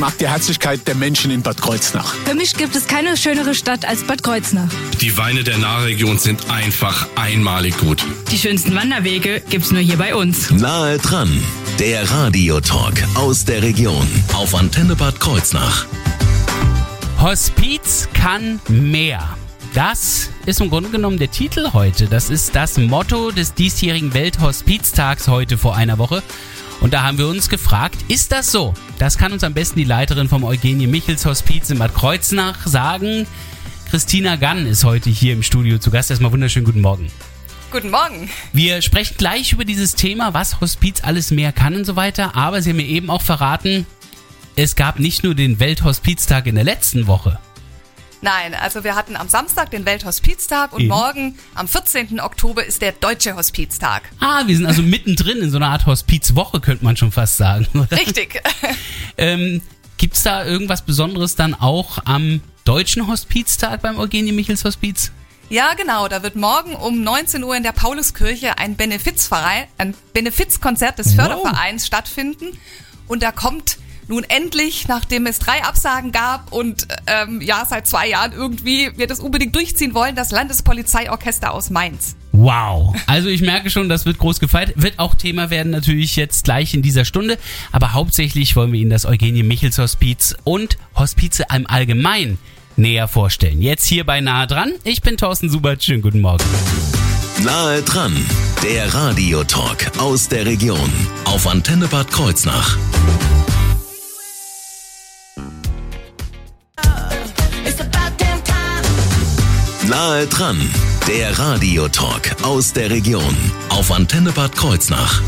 mag die Herzlichkeit der Menschen in Bad Kreuznach. Für mich gibt es keine schönere Stadt als Bad Kreuznach. Die Weine der Nahregion sind einfach einmalig gut. Die schönsten Wanderwege gibt's nur hier bei uns. Nahe dran, der Radiotalk aus der Region auf Antenne Bad Kreuznach. Hospiz kann mehr. Das ist im Grunde genommen der Titel heute. Das ist das Motto des diesjährigen Welthospiztags heute vor einer Woche. Und da haben wir uns gefragt, ist das so? Das kann uns am besten die Leiterin vom Eugenie Michels Hospiz in Bad Kreuznach sagen. Christina Gann ist heute hier im Studio zu Gast. Erstmal wunderschönen guten Morgen. Guten Morgen. Wir sprechen gleich über dieses Thema, was Hospiz alles mehr kann und so weiter. Aber Sie haben mir eben auch verraten, es gab nicht nur den Welthospiztag in der letzten Woche. Nein, also wir hatten am Samstag den Welthospiztag und Eben. morgen am 14. Oktober ist der Deutsche Hospiztag. Ah, wir sind also mittendrin in so einer Art Hospizwoche, könnte man schon fast sagen. oder? Richtig. Ähm, Gibt es da irgendwas Besonderes dann auch am Deutschen Hospiztag beim Eugenie Michels Hospiz? ja, genau. Da wird morgen um 19 Uhr in der Pauluskirche ein Benefizverein, ein Benefizkonzert des Wow. Fördervereins stattfinden. Und da kommt nun endlich, nachdem es drei Absagen gab und ähm, ja, seit zwei Jahren irgendwie wir das unbedingt durchziehen wollen, das Landespolizeiorchester aus Mainz. Wow. Also ich merke schon, das wird groß gefeiert. Wird auch Thema werden natürlich jetzt gleich in dieser Stunde. Aber hauptsächlich wollen wir Ihnen das Eugenie Michels Hospiz und Hospize im Allgemeinen näher vorstellen. Jetzt hier bei Nahe dran. Ich bin Thorsten Subert. Schönen guten Morgen. Nahe dran, der Radiotalk aus der Region auf Antenne Bad Kreuznach. Nahe dran, der Radiotalk aus der Region auf Antenne Bad Kreuznach.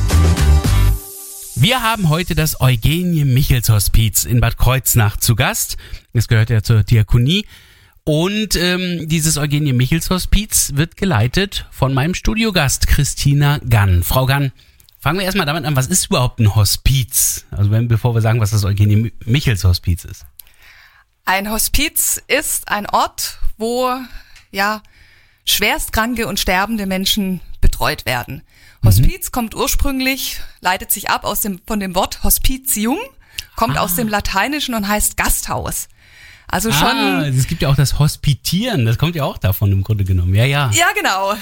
Wir haben heute das Eugenie Michels Hospiz in Bad Kreuznach zu Gast. Es gehört ja zur Diakonie. Und ähm, dieses Eugenie Michels Hospiz wird geleitet von meinem Studiogast Christina Gann. Frau Gann, fangen wir erstmal damit an, was ist überhaupt ein Hospiz? Also wenn, bevor wir sagen, was das Eugenie Mi- Michels Hospiz ist. Ein Hospiz ist ein Ort, wo ja schwerstkranke und sterbende Menschen betreut werden. Hospiz kommt ursprünglich, leitet sich ab aus dem von dem Wort Hospitium, kommt aus dem Lateinischen und heißt Gasthaus. Also schon Ah, es gibt ja auch das Hospitieren, das kommt ja auch davon im Grunde genommen. Ja, ja. Ja, genau.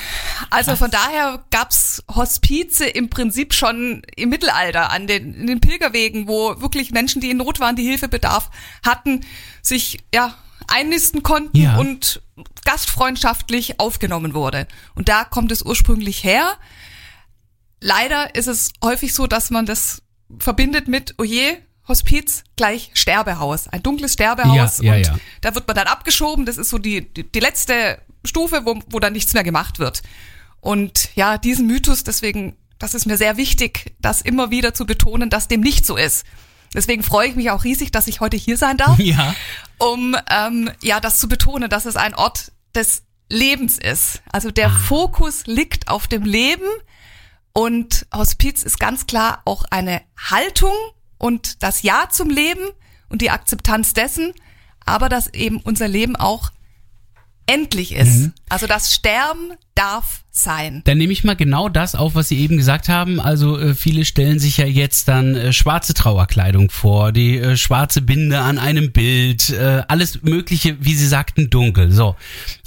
Also von daher gab's Hospize im Prinzip schon im Mittelalter an den, in den Pilgerwegen, wo wirklich Menschen, die in Not waren, die Hilfebedarf hatten, sich ja einnisten konnten Ja. und gastfreundschaftlich aufgenommen wurde. Und da kommt es ursprünglich her. Leider ist es häufig so, dass man das verbindet mit, oh je, Hospiz gleich Sterbehaus, ein dunkles Sterbehaus. Ja, ja, und ja. da wird man dann abgeschoben. Das ist so die, die, die letzte Stufe, wo, wo dann nichts mehr gemacht wird. Und ja, diesen Mythos, deswegen, das ist mir sehr wichtig, das immer wieder zu betonen, dass dem nicht so ist. Deswegen freue ich mich auch riesig, dass ich heute hier sein darf, Ja. um ähm, ja das zu betonen, dass es ein Ort des Lebens ist. Also der Fokus liegt auf dem Leben und Hospiz ist ganz klar auch eine Haltung und das Ja zum Leben und die Akzeptanz dessen, aber dass eben unser Leben auch endlich ist. Also das Sterben darf sein. Dann nehme ich mal genau das auf, was Sie eben gesagt haben. Also äh, viele stellen sich ja jetzt dann äh, schwarze Trauerkleidung vor, die äh, schwarze Binde an einem Bild, äh, alles Mögliche, wie Sie sagten, dunkel. So.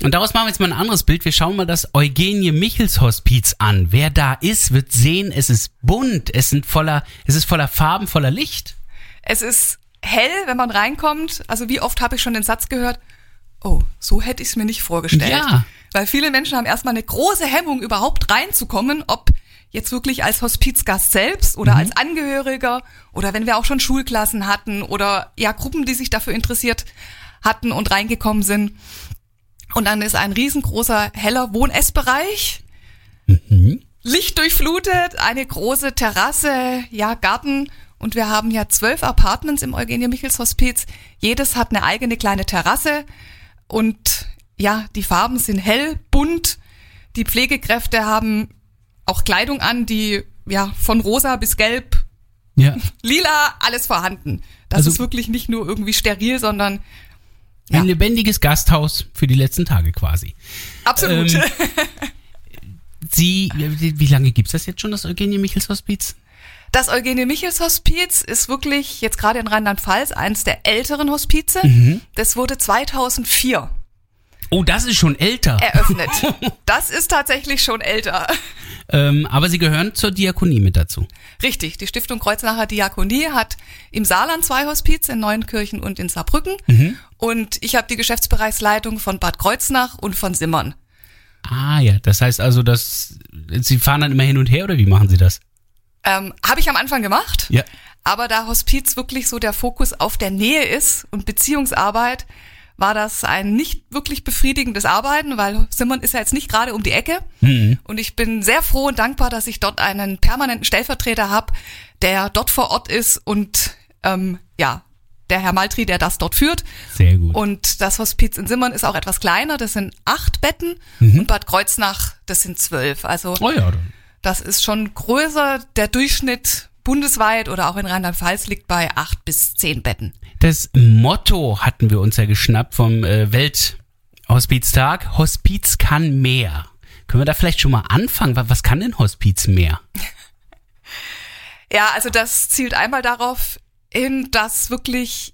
Und daraus machen wir jetzt mal ein anderes Bild. Wir schauen mal das Eugenie Michels Hospiz an. Wer da ist, wird sehen, es ist bunt, es sind voller, es ist voller Farben, voller Licht. Es ist hell, wenn man reinkommt. Also wie oft habe ich schon den Satz gehört, oh, so hätte ich es mir nicht vorgestellt. Ja. Weil viele Menschen haben erstmal eine große Hemmung, überhaupt reinzukommen, ob jetzt wirklich als Hospizgast selbst oder als Angehöriger oder wenn wir auch schon Schulklassen hatten oder ja Gruppen, die sich dafür interessiert hatten und reingekommen sind. Und dann ist ein riesengroßer heller Wohn-Essbereich, lichtdurchflutet, eine große Terrasse, ja Garten und wir haben ja zwölf Apartments im Eugenie Michels Hospiz. Jedes hat eine eigene kleine Terrasse und ja, die Farben sind hell, bunt. Die Pflegekräfte haben auch Kleidung an, die ja von rosa bis gelb, Ja. lila, alles vorhanden. Das Also- ist wirklich nicht nur irgendwie steril, sondern Ein Ja. lebendiges Gasthaus für die letzten Tage quasi. absolut. Ähm, Sie, wie wie lange gibt's das jetzt schon, das Eugenie Michels Hospiz? Das Eugenie Michels Hospiz ist wirklich jetzt gerade in Rheinland-Pfalz eines der älteren Hospize. Das wurde 2004 Oh, das ist schon älter. eröffnet. Das ist tatsächlich schon älter. Ähm, aber sie gehören zur Diakonie mit dazu. Richtig, die Stiftung Kreuznacher Diakonie hat im Saarland zwei Hospiz, in Neuenkirchen und in Saarbrücken. Und ich habe die Geschäftsbereichsleitung von Bad Kreuznach und von Simmern. Ah ja, das heißt also, dass sie fahren dann immer hin und her oder wie machen sie das? Ähm, habe ich am Anfang gemacht. Ja. Aber da Hospiz wirklich so der Fokus auf der Nähe ist und Beziehungsarbeit, war das ein nicht wirklich befriedigendes Arbeiten, weil Simmern ist ja jetzt nicht gerade um die Ecke. Und ich bin sehr froh und dankbar, dass ich dort einen permanenten Stellvertreter habe, der dort vor Ort ist und ähm, ja, der Herr Maltri, der das dort führt. Sehr gut. Und das Hospiz in Simmern ist auch etwas kleiner, das sind acht Betten und Bad Kreuznach, das sind zwölf. Also oh ja, dann. Das ist schon größer. Der Durchschnitt bundesweit oder auch in Rheinland-Pfalz liegt bei acht bis zehn Betten. Das Motto hatten wir uns ja geschnappt vom äh, Welthospiztag. Hospiz kann mehr. Können wir da vielleicht schon mal anfangen? Wa- Was kann denn Hospiz mehr? Ja, also das zielt einmal darauf hin, dass wirklich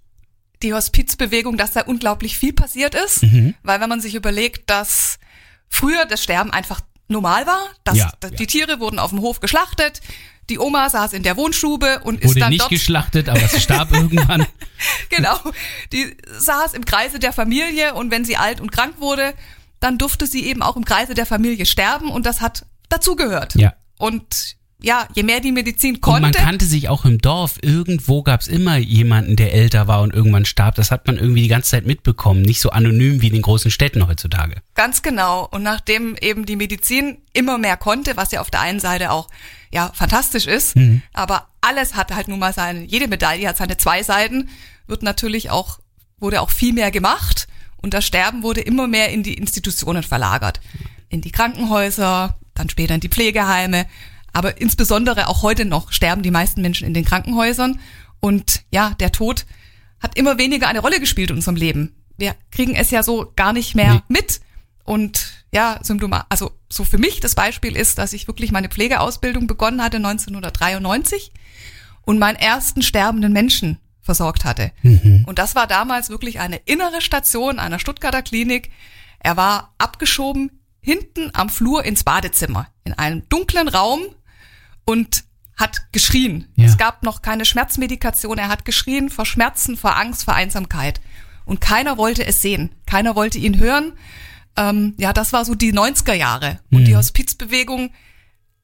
die Hospizbewegung, dass da unglaublich viel passiert ist. Weil wenn man sich überlegt, dass früher das Sterben einfach normal war, dass Ja, dass die Tiere wurden auf dem Hof geschlachtet, die Oma saß in der Wohnstube und ist Wurde dann nicht dort geschlachtet, aber es starb irgendwann. genau, die saß im Kreise der Familie und wenn sie alt und krank wurde, dann durfte sie eben auch im Kreise der Familie sterben und das hat dazugehört. Ja. Und ja, je mehr die Medizin Und man konnte, kannte sich auch im Dorf. Irgendwo gab es immer jemanden, der älter war und irgendwann starb. Das hat man irgendwie die ganze Zeit mitbekommen. Nicht so anonym wie in den großen Städten heutzutage. ganz genau. Und nachdem eben die Medizin immer mehr konnte, was ja auf der einen Seite auch ja fantastisch ist, aber alles hat halt nun mal seine, jede Medaille hat seine zwei Seiten, wird natürlich auch, wurde auch viel mehr gemacht und das Sterben wurde immer mehr in die Institutionen verlagert. In die Krankenhäuser, dann später in die Pflegeheime, aber insbesondere auch heute noch sterben die meisten Menschen in den Krankenhäusern und ja, der Tod hat immer weniger eine Rolle gespielt in unserem Leben. Wir kriegen es ja so gar nicht mehr Nee. mit und ja, Symptome, also so für mich das Beispiel ist, dass ich wirklich meine Pflegeausbildung begonnen hatte 1993 und meinen ersten sterbenden Menschen versorgt hatte. Und das war damals wirklich eine innere Station einer Stuttgarter Klinik. Er war abgeschoben hinten am Flur ins Badezimmer in einem dunklen Raum und hat geschrien. Ja. Es gab noch keine Schmerzmedikation. Er hat geschrien vor Schmerzen, vor Angst, vor Einsamkeit. Und keiner wollte es sehen. Keiner wollte ihn hören. Ähm, ja, das war so die 90er Jahre. Und die Hospizbewegung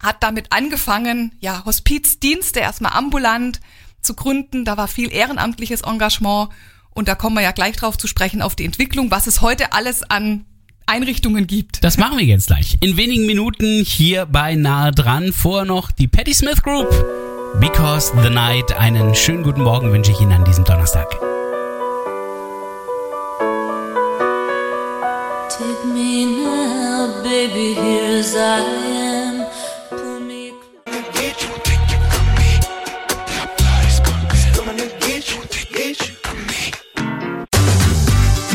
hat damit angefangen, ja, Hospizdienste erstmal ambulant zu gründen. Da war viel ehrenamtliches Engagement. Und da kommen wir ja gleich drauf zu sprechen, auf die Entwicklung, was es heute alles an Einrichtungen gibt. Das machen wir jetzt gleich. In wenigen Minuten hier bei Nahe dran. Vorher noch die Patti Smith Group. Because the Night. Einen schönen guten Morgen wünsche ich Ihnen an diesem Donnerstag. Take me now, baby, here as I am. Pull me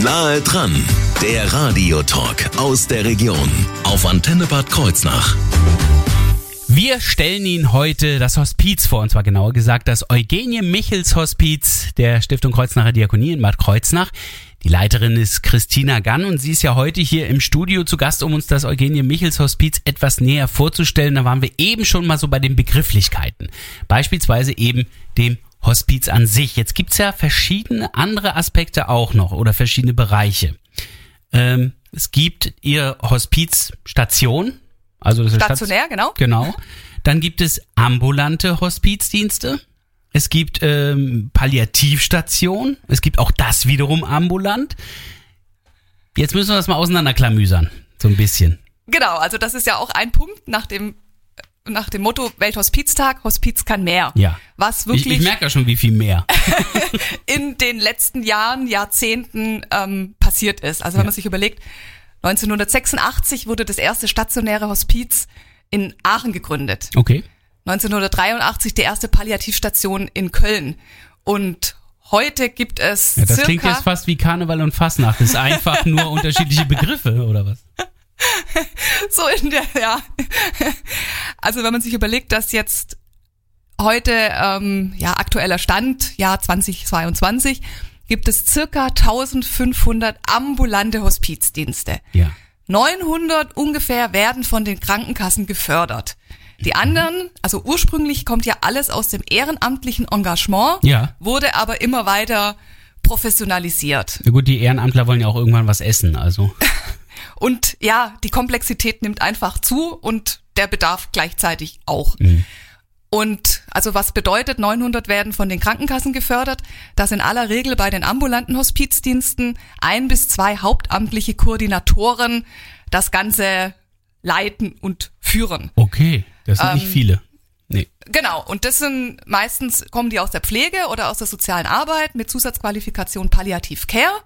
Nahe dran, der Radiotalk aus der Region auf Antenne Bad Kreuznach. Wir stellen Ihnen heute das Hospiz vor, und zwar genauer gesagt das Eugenie Michels Hospiz der Stiftung Kreuznacher Diakonie in Bad Kreuznach. Die Leiterin ist Christina Gann und sie ist ja heute hier im Studio zu Gast, um uns das Eugenie Michels Hospiz etwas näher vorzustellen. Da waren wir eben schon mal so bei den Begrifflichkeiten. Beispielsweise eben dem Hospiz an sich. Jetzt gibt's ja verschiedene andere Aspekte auch noch oder verschiedene Bereiche. Ähm, es gibt ihr Hospizstation, also das ist Station- Stationär, genau. Genau. Dann gibt es ambulante Hospizdienste. Es gibt ähm, Palliativstation. Es gibt auch das wiederum ambulant. Jetzt müssen wir das mal auseinanderklamüsern. So ein bisschen. Genau, also das ist ja auch ein Punkt nach dem nach dem Motto Welthospiztag, Hospiz kann mehr. Ja. Was Ich, wirklich ich merke ja schon, wie viel mehr. in den letzten Jahren, Jahrzehnten ähm, passiert ist. Also wenn man sich überlegt, 1986 wurde das erste stationäre Hospiz in Aachen gegründet. Okay. 1983 die erste Palliativstation in Köln. Und heute gibt es Ja, das circa klingt jetzt fast wie Karneval und Fastnacht. Das ist einfach nur unterschiedliche Begriffe, oder was? so in der, ja. Also wenn man sich überlegt, dass jetzt heute, ähm, ja, aktueller Stand, Jahr 2022, gibt es circa 1500 ambulante Hospizdienste. Ja. 900 ungefähr werden von den Krankenkassen gefördert. Die anderen, also ursprünglich kommt ja alles aus dem ehrenamtlichen Engagement, Ja. wurde aber immer weiter professionalisiert. Na gut, die Ehrenamtler wollen ja auch irgendwann was essen, also. Und ja, die Komplexität nimmt einfach zu und der Bedarf gleichzeitig auch. Und also was bedeutet, 900 werden von den Krankenkassen gefördert, dass in aller Regel bei den ambulanten Hospizdiensten ein bis zwei hauptamtliche Koordinatoren das Ganze leiten und führen. Okay, das sind nicht Ähm, viele. Nee. Genau, und das sind meistens kommen die aus der Pflege oder aus der sozialen Arbeit mit Zusatzqualifikation Palliativ Care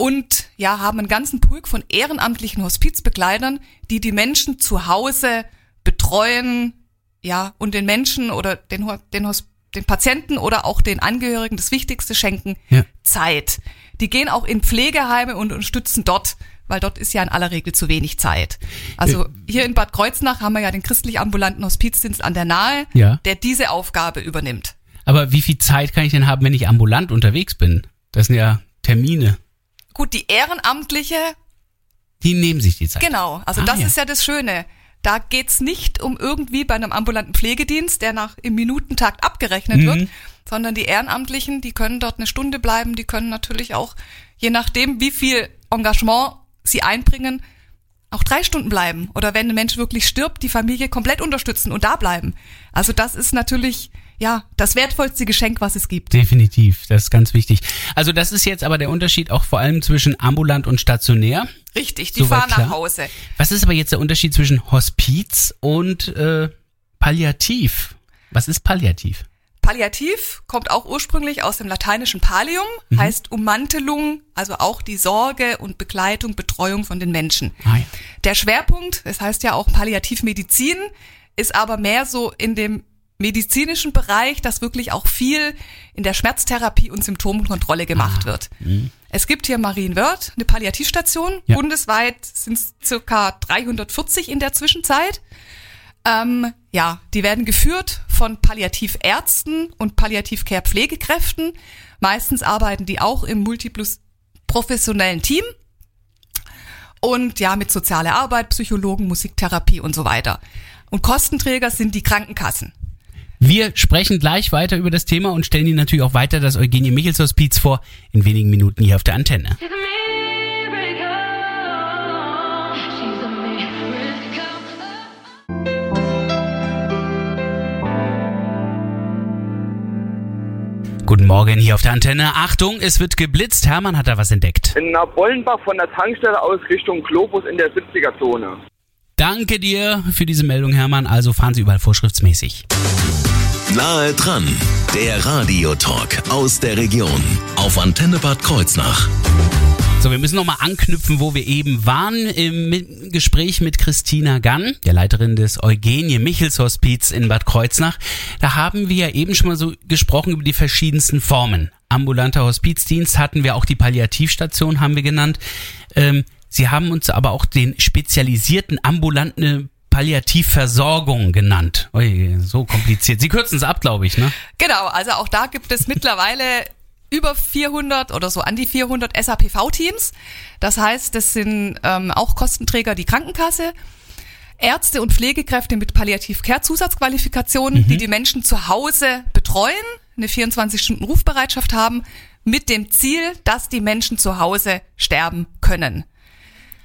und ja, haben einen ganzen Pulk von ehrenamtlichen Hospizbegleitern, die die Menschen zu Hause betreuen, ja, und den Menschen oder den, den, den Patienten oder auch den Angehörigen das Wichtigste schenken, Ja. Zeit. Die gehen auch in Pflegeheime und unterstützen dort, weil dort ist ja in aller Regel zu wenig Zeit. Also hier in Bad Kreuznach haben wir ja den christlich ambulanten Hospizdienst an der Nahe, Ja. der diese Aufgabe übernimmt. Aber wie viel Zeit kann ich denn haben, wenn ich ambulant unterwegs bin? Das sind ja Termine. Gut, die Ehrenamtliche, Die nehmen sich die Zeit. genau, also Ah, das ja. ist ja das Schöne. Da geht's nicht um irgendwie bei einem ambulanten Pflegedienst, der nach im Minutentakt abgerechnet Mhm. wird, sondern die Ehrenamtlichen, die können dort eine Stunde bleiben, die können natürlich auch, je nachdem, wie viel Engagement sie einbringen, auch drei Stunden bleiben. Oder wenn ein Mensch wirklich stirbt, die Familie komplett unterstützen und da bleiben. Also das ist natürlich, ja, das wertvollste Geschenk, was es gibt. Definitiv, das ist ganz wichtig. Also das ist jetzt aber der Unterschied auch vor allem zwischen ambulant und stationär. Richtig, die Soweit fahren nach klar. Hause. Was ist aber jetzt der Unterschied zwischen Hospiz und äh, Palliativ? Was ist Palliativ? Palliativ kommt auch ursprünglich aus dem lateinischen Pallium, heißt Ummantelung, also auch die Sorge und Begleitung, Betreuung von den Menschen. Ah, ja. Der Schwerpunkt, es heißt ja auch Palliativmedizin, ist aber mehr so in dem medizinischen Bereich, dass wirklich auch viel in der Schmerztherapie und Symptomkontrolle gemacht wird. Es gibt hier Marienwörth, eine Palliativstation. Ja. Bundesweit sind es circa 340 in der Zwischenzeit. Ähm, ja, die werden geführt von Palliativärzten und Palliativcare-Pflegekräften. Meistens arbeiten die auch im Multiplus professionellen Team. Und ja, mit sozialer Arbeit, Psychologen, Musiktherapie und so weiter. Und Kostenträger sind die Krankenkassen. Wir sprechen gleich weiter über das Thema und stellen Ihnen natürlich auch weiter das Eugenie Michels Hospiz vor, in wenigen Minuten hier auf der Antenne. Guten Morgen hier auf der Antenne. Achtung, es wird geblitzt. Hermann hat da was entdeckt. In Nabollenbach von der Tankstelle aus Richtung Globus in der 70er-Zone. Danke dir für diese Meldung, Hermann. Also fahren Sie überall vorschriftsmäßig. Nahe dran, der Radiotalk aus der Region auf Antenne Bad Kreuznach. So, wir müssen nochmal anknüpfen, wo wir eben waren im Gespräch mit Christina Gann, der Leiterin des Eugenie Michels Hospiz in Bad Kreuznach. Da haben wir ja eben schon mal so gesprochen über die verschiedensten Formen. Ambulanter Hospizdienst hatten wir, auch die Palliativstation haben wir genannt. Ähm, Sie haben uns aber auch den spezialisierten ambulanten Palliativversorgung genannt. Ui, so kompliziert. Sie kürzen es ab, glaube ich, ne? Genau, also auch da gibt es mittlerweile über 400 oder so an die 400 SAPV-Teams. Das heißt, das sind ähm, auch Kostenträger die Krankenkasse, Ärzte und Pflegekräfte mit Palliativ-Care-Zusatzqualifikationen, die die Menschen zu Hause betreuen, eine 24-Stunden-Rufbereitschaft haben, mit dem Ziel, dass die Menschen zu Hause sterben können.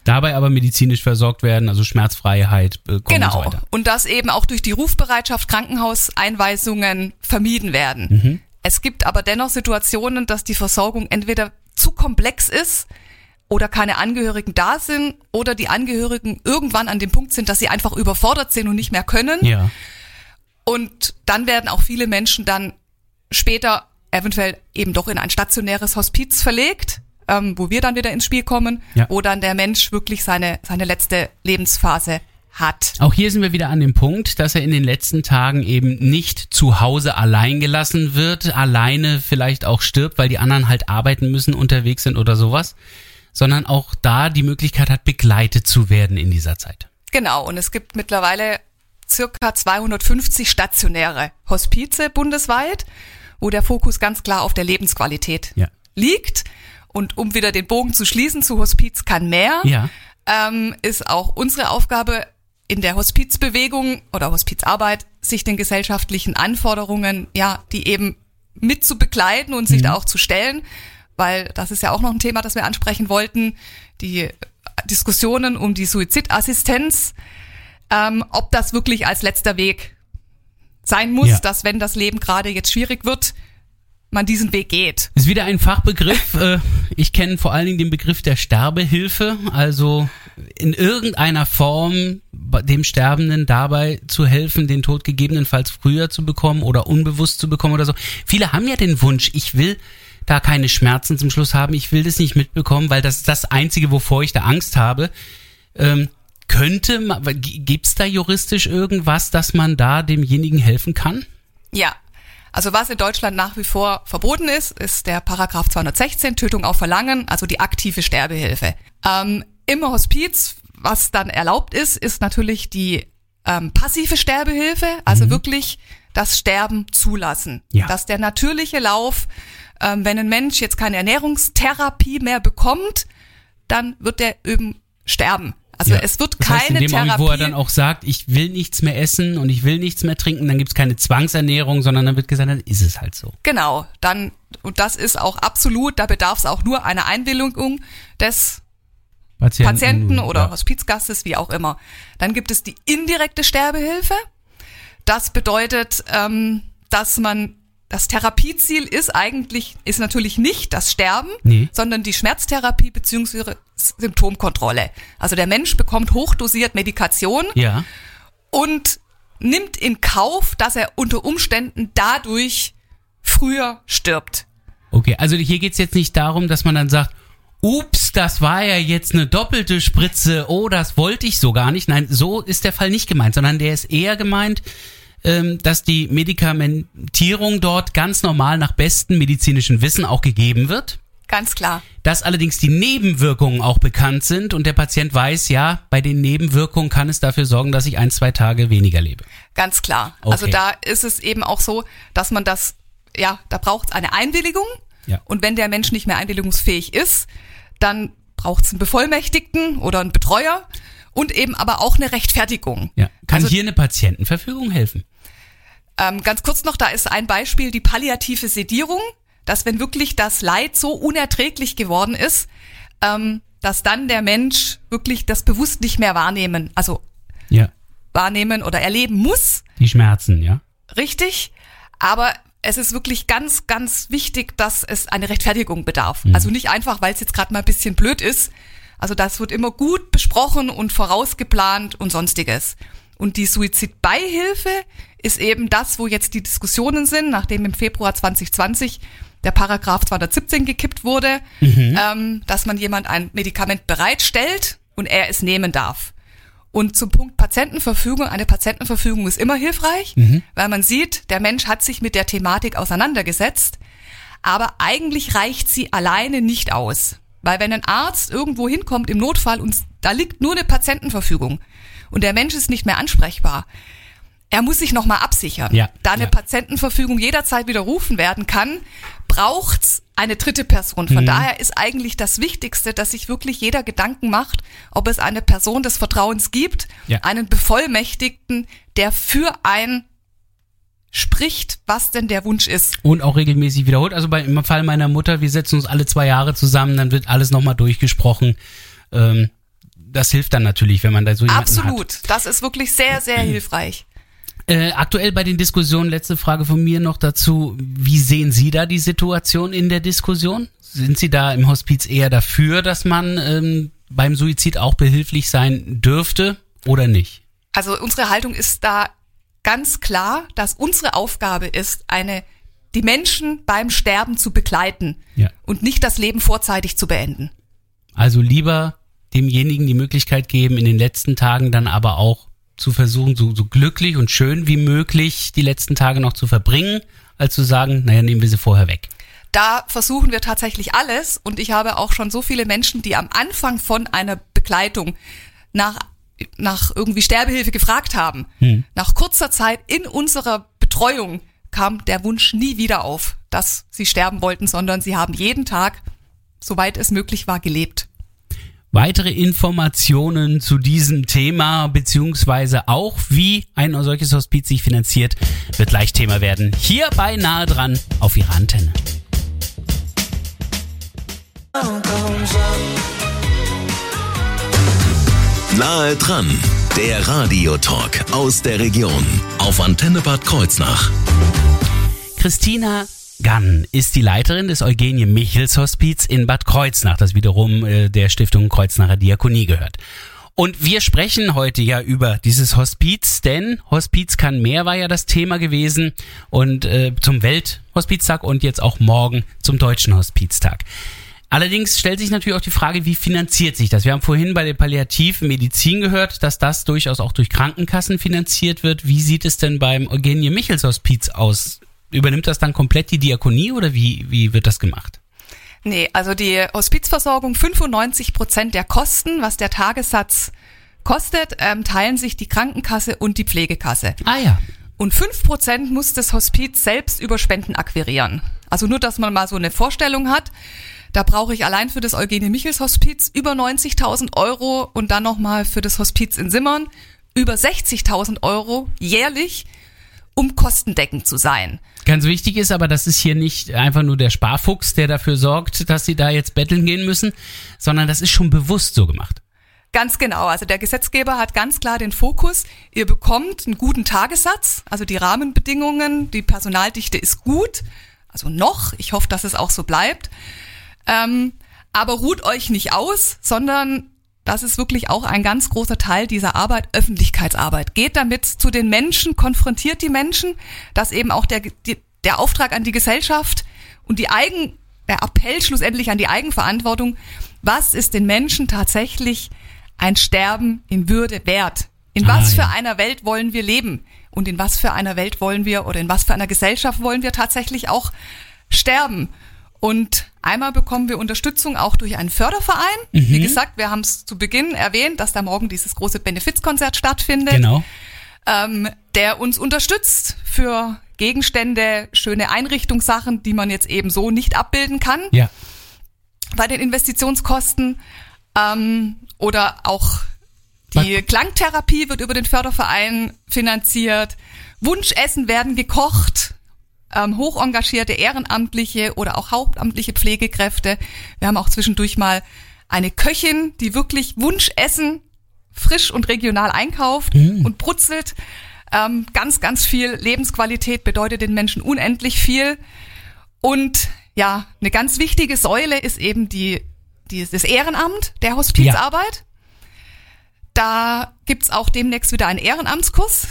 Dabei aber medizinisch versorgt werden, also Schmerzfreiheit bekommen und so Genau. Und dass eben auch durch die Rufbereitschaft Krankenhauseinweisungen vermieden werden. Mhm. Es gibt aber dennoch Situationen, dass die Versorgung entweder zu komplex ist oder keine Angehörigen da sind oder die Angehörigen irgendwann an dem Punkt sind, dass sie einfach überfordert sind und nicht mehr können. Ja. Und dann werden auch viele Menschen dann später eventuell eben doch in ein stationäres Hospiz verlegt, ähm, wo wir dann wieder ins Spiel kommen, Ja. wo dann der Mensch wirklich seine, seine letzte Lebensphase hat. Auch hier sind wir wieder an dem Punkt, dass er in den letzten Tagen eben nicht zu Hause allein gelassen wird, alleine vielleicht auch stirbt, weil die anderen halt arbeiten müssen, unterwegs sind oder sowas, sondern auch da die Möglichkeit hat, begleitet zu werden in dieser Zeit. Genau, und es gibt mittlerweile circa 250 stationäre Hospize bundesweit, wo der Fokus ganz klar auf der Lebensqualität Ja. liegt. Und um wieder den Bogen zu schließen zu Hospiz kann mehr, Ja. ähm, ist auch unsere Aufgabe in der Hospizbewegung oder Hospizarbeit, sich den gesellschaftlichen Anforderungen, ja, die eben mit zu begleiten und sich da auch zu stellen, weil das ist ja auch noch ein Thema, das wir ansprechen wollten, die Diskussionen um die Suizidassistenz, ähm, ob das wirklich als letzter Weg sein muss, Ja. dass wenn das Leben gerade jetzt schwierig wird, man diesen Weg geht. Ist wieder ein Fachbegriff. äh, ich kenne vor allen Dingen den Begriff der Sterbehilfe, also in irgendeiner Form dem Sterbenden dabei zu helfen, den Tod gegebenenfalls früher zu bekommen oder unbewusst zu bekommen oder so. Viele haben ja den Wunsch, ich will da keine Schmerzen zum Schluss haben, ich will das nicht mitbekommen, weil das ist das Einzige, wovor ich da Angst habe. Ähm, könnte, ma- g- gibt's da juristisch irgendwas, dass man da demjenigen helfen kann? Ja. Also was in Deutschland nach wie vor verboten ist, ist der Paragraph 216, Tötung auf Verlangen, also die aktive Sterbehilfe. Ähm, Im Hospiz, was dann erlaubt ist, ist natürlich die ähm, passive Sterbehilfe, also wirklich das Sterben zulassen. Ja. Dass der natürliche Lauf, ähm, wenn ein Mensch jetzt keine Ernährungstherapie mehr bekommt, dann wird er eben sterben. Also Ja. es wird Das heißt, keine in dem Therapie. Augenblick, wo er dann auch sagt, ich will nichts mehr essen und ich will nichts mehr trinken, dann gibt's keine Zwangsernährung, sondern dann wird gesagt, dann ist es halt so. Genau, dann, und das ist auch absolut, da bedarf es auch nur einer Einwilligung des Patienten oder ja. Hospizgastes, wie auch immer. Dann gibt es die indirekte Sterbehilfe. Das bedeutet, ähm, dass man das Therapieziel ist eigentlich, ist natürlich nicht das Sterben, Nee. sondern die Schmerztherapie beziehungsweise Symptomkontrolle. Also der Mensch bekommt hochdosiert Medikation Ja, und nimmt in Kauf, dass er unter Umständen dadurch früher stirbt. okay. Also hier geht's jetzt nicht darum, dass man dann sagt, ups, das war ja jetzt eine doppelte Spritze, oh, das wollte ich so gar nicht. Nein, so ist der Fall nicht gemeint, sondern der ist eher gemeint, ähm, dass die Medikamentierung dort ganz normal nach bestem medizinischen Wissen auch gegeben wird. Ganz klar. dass allerdings die Nebenwirkungen auch bekannt sind und der Patient weiß, ja, bei den Nebenwirkungen kann es dafür sorgen, dass ich ein, zwei Tage weniger lebe. Ganz klar. Okay. Also da ist es eben auch so, dass man das, ja, da braucht es eine Einwilligung. Ja. Und wenn der Mensch nicht mehr einwilligungsfähig ist, dann braucht es einen Bevollmächtigten oder einen Betreuer und eben aber auch eine Rechtfertigung. Ja. Kann Also- hier eine Patientenverfügung helfen? Ähm, ganz kurz noch, da ist ein Beispiel die palliative Sedierung, dass wenn wirklich das Leid so unerträglich geworden ist, ähm, dass dann der Mensch wirklich das bewusst nicht mehr wahrnehmen, also Ja. wahrnehmen oder erleben muss, Die Schmerzen, ja. richtig, aber es ist wirklich ganz, ganz wichtig, dass es eine Rechtfertigung bedarf. Also nicht einfach, weil es jetzt gerade mal ein bisschen blöd ist. Also das wird immer gut besprochen und vorausgeplant und sonstiges. Und die Suizidbeihilfe ist eben das, wo jetzt die Diskussionen sind, nachdem im Februar 2020 der Paragraph 217 gekippt wurde, ähm, dass man jemand ein Medikament bereitstellt und er es nehmen darf. Und zum Punkt Patientenverfügung, eine Patientenverfügung ist immer hilfreich, weil man sieht, der Mensch hat sich mit der Thematik auseinandergesetzt, aber eigentlich reicht sie alleine nicht aus. Weil wenn ein Arzt irgendwo hinkommt im Notfall und da liegt nur eine Patientenverfügung und der Mensch ist nicht mehr ansprechbar, er muss sich nochmal absichern. Ja, da eine ja. Patientenverfügung jederzeit widerrufen werden kann, braucht's eine dritte Person. Mhm. Von daher ist eigentlich das Wichtigste, dass sich wirklich jeder Gedanken macht, ob es eine Person des Vertrauens gibt, Ja. einen Bevollmächtigten, der für ein spricht, was denn der Wunsch ist. Und auch regelmäßig wiederholt. Also bei, im Fall meiner Mutter, wir setzen uns alle zwei Jahre zusammen, dann wird alles nochmal durchgesprochen. Ähm, das hilft dann natürlich, wenn man da so jemanden hat. Absolut. Das ist wirklich sehr, sehr hilfreich. Äh, aktuell bei den Diskussionen, letzte Frage von mir noch dazu. Wie sehen Sie da die Situation in der Diskussion? Sind Sie da im Hospiz eher dafür, dass man ähm, beim Suizid auch behilflich sein dürfte oder nicht? Also unsere Haltung ist da ganz klar, dass unsere Aufgabe ist, eine die Menschen beim Sterben zu begleiten Ja. und nicht das Leben vorzeitig zu beenden. Also lieber demjenigen die Möglichkeit geben, in den letzten Tagen dann aber auch zu versuchen, so, so glücklich und schön wie möglich die letzten Tage noch zu verbringen, als zu sagen, naja, nehmen wir sie vorher weg. Da versuchen wir tatsächlich alles und ich habe auch schon so viele Menschen, die am Anfang von einer Begleitung nach nach irgendwie Sterbehilfe gefragt haben. Nach kurzer Zeit in unserer Betreuung kam der Wunsch nie wieder auf, dass sie sterben wollten, sondern sie haben jeden Tag, soweit es möglich war, gelebt. Weitere Informationen zu diesem Thema, beziehungsweise auch wie ein solches Hospiz sich finanziert, wird gleich Thema werden. Hier bei Nahe dran auf Ihrer Antenne. Nahe dran, der Radiotalk aus der Region auf Antenne Bad Kreuznach. Christina Gann ist die Leiterin des Eugenie Michels Hospiz in Bad Kreuznach, das wiederum äh, der Stiftung Kreuznacher Diakonie gehört. Und wir sprechen heute ja über dieses Hospiz, denn Hospiz kann mehr war ja das Thema gewesen und äh, zum Welthospiztag und jetzt auch morgen zum Deutschen Hospiztag. Allerdings stellt sich natürlich auch die Frage, wie finanziert sich das? Wir haben vorhin bei der palliativen Medizin gehört, dass das durchaus auch durch Krankenkassen finanziert wird. Wie sieht es denn beim Eugenie Michels Hospiz aus? Übernimmt das dann komplett die Diakonie oder wie, wie wird das gemacht? Nee, also die Hospizversorgung, 95 Prozent der Kosten, was der Tagessatz kostet, ähm, teilen sich die Krankenkasse und die Pflegekasse. Ah ja. Und 5 Prozent muss das Hospiz selbst über Spenden akquirieren. Also nur, dass man mal so eine Vorstellung hat. Da brauche ich allein für das Eugenie Michels Hospiz über 90.000 Euro und dann nochmal für das Hospiz in Simmern über 60.000 Euro jährlich, um kostendeckend zu sein. Ganz wichtig ist aber, das ist hier nicht einfach nur der Sparfuchs, der dafür sorgt, dass sie da jetzt betteln gehen müssen, sondern das ist schon bewusst so gemacht. Ganz genau. Also der Gesetzgeber hat ganz klar den Fokus. Ihr bekommt einen guten Tagessatz. Also die Rahmenbedingungen, die Personaldichte ist gut. Also noch. Ich hoffe, dass es auch so bleibt. Ähm, aber ruht euch nicht aus, sondern das ist wirklich auch ein ganz großer Teil dieser Arbeit, Öffentlichkeitsarbeit. Geht damit zu den Menschen, konfrontiert die Menschen, dass eben auch der, die, der Auftrag an die Gesellschaft und die Eigen, der Appell schlussendlich an die Eigenverantwortung, was ist den Menschen tatsächlich ein Sterben in Würde wert? In Ah, was für einer Welt wollen wir leben? Und in was für einer Welt wollen wir oder in was für einer Gesellschaft wollen wir tatsächlich auch sterben? Und einmal bekommen wir Unterstützung auch durch einen Förderverein. Wie gesagt, wir haben es zu Beginn erwähnt, dass da morgen dieses große Benefizkonzert stattfindet, Genau. ähm, der uns unterstützt für Gegenstände, schöne Einrichtungssachen, die man jetzt eben so nicht abbilden kann Ja. bei den Investitionskosten. Ähm, oder auch die Klangtherapie wird über den Förderverein finanziert. Wunschessen werden gekocht. Ähm, hochengagierte Ehrenamtliche oder auch hauptamtliche Pflegekräfte. Wir haben auch zwischendurch mal eine Köchin, die wirklich Wunschessen frisch und regional einkauft und brutzelt. Ähm, ganz, ganz viel Lebensqualität bedeutet den Menschen unendlich viel. Und ja, eine ganz wichtige Säule ist eben die, die das Ehrenamt der Hospizarbeit. Da gibt's auch demnächst wieder einen Ehrenamtskurs.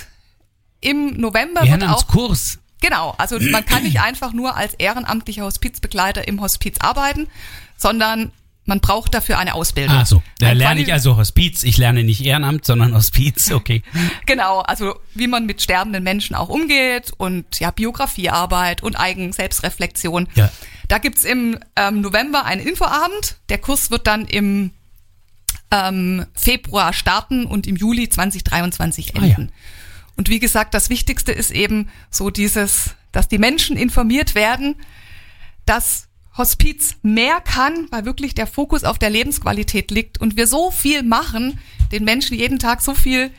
Im November wird auch Ehrenamtskurs. Genau, also man kann nicht einfach nur als ehrenamtlicher Hospizbegleiter im Hospiz arbeiten, sondern man braucht dafür eine Ausbildung. Ah so, da Ein lerne ich also Hospiz. Ich lerne nicht Ehrenamt, sondern Hospiz. Okay. Genau, also wie man mit sterbenden Menschen auch umgeht und ja, Biografiearbeit und Eigen-Selbstreflexion. Ja. Da gibt's im ähm, November einen Infoabend. Der Kurs wird dann im ähm, Februar starten und im Juli 2023 Ah, enden. ja. Und wie gesagt, das Wichtigste ist eben so dieses, dass die Menschen informiert werden, dass Hospiz mehr kann, weil wirklich der Fokus auf der Lebensqualität liegt und wir so viel machen, den Menschen jeden Tag so viel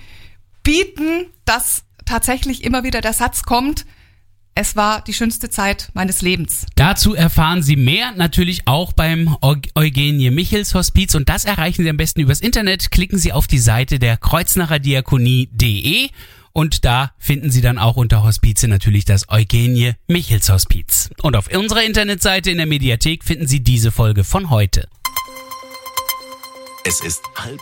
bieten, dass tatsächlich immer wieder der Satz kommt, es war die schönste Zeit meines Lebens. Dazu erfahren Sie mehr natürlich auch beim Eu- Eugenie Michels Hospiz und das erreichen Sie am besten übers Internet. Klicken Sie auf die Seite der Kreuznacher Diakonie.de und da finden Sie dann auch unter Hospize natürlich das Eugenie Michels Hospiz. Und auf unserer Internetseite in der Mediathek finden Sie diese Folge von heute. Es ist halb.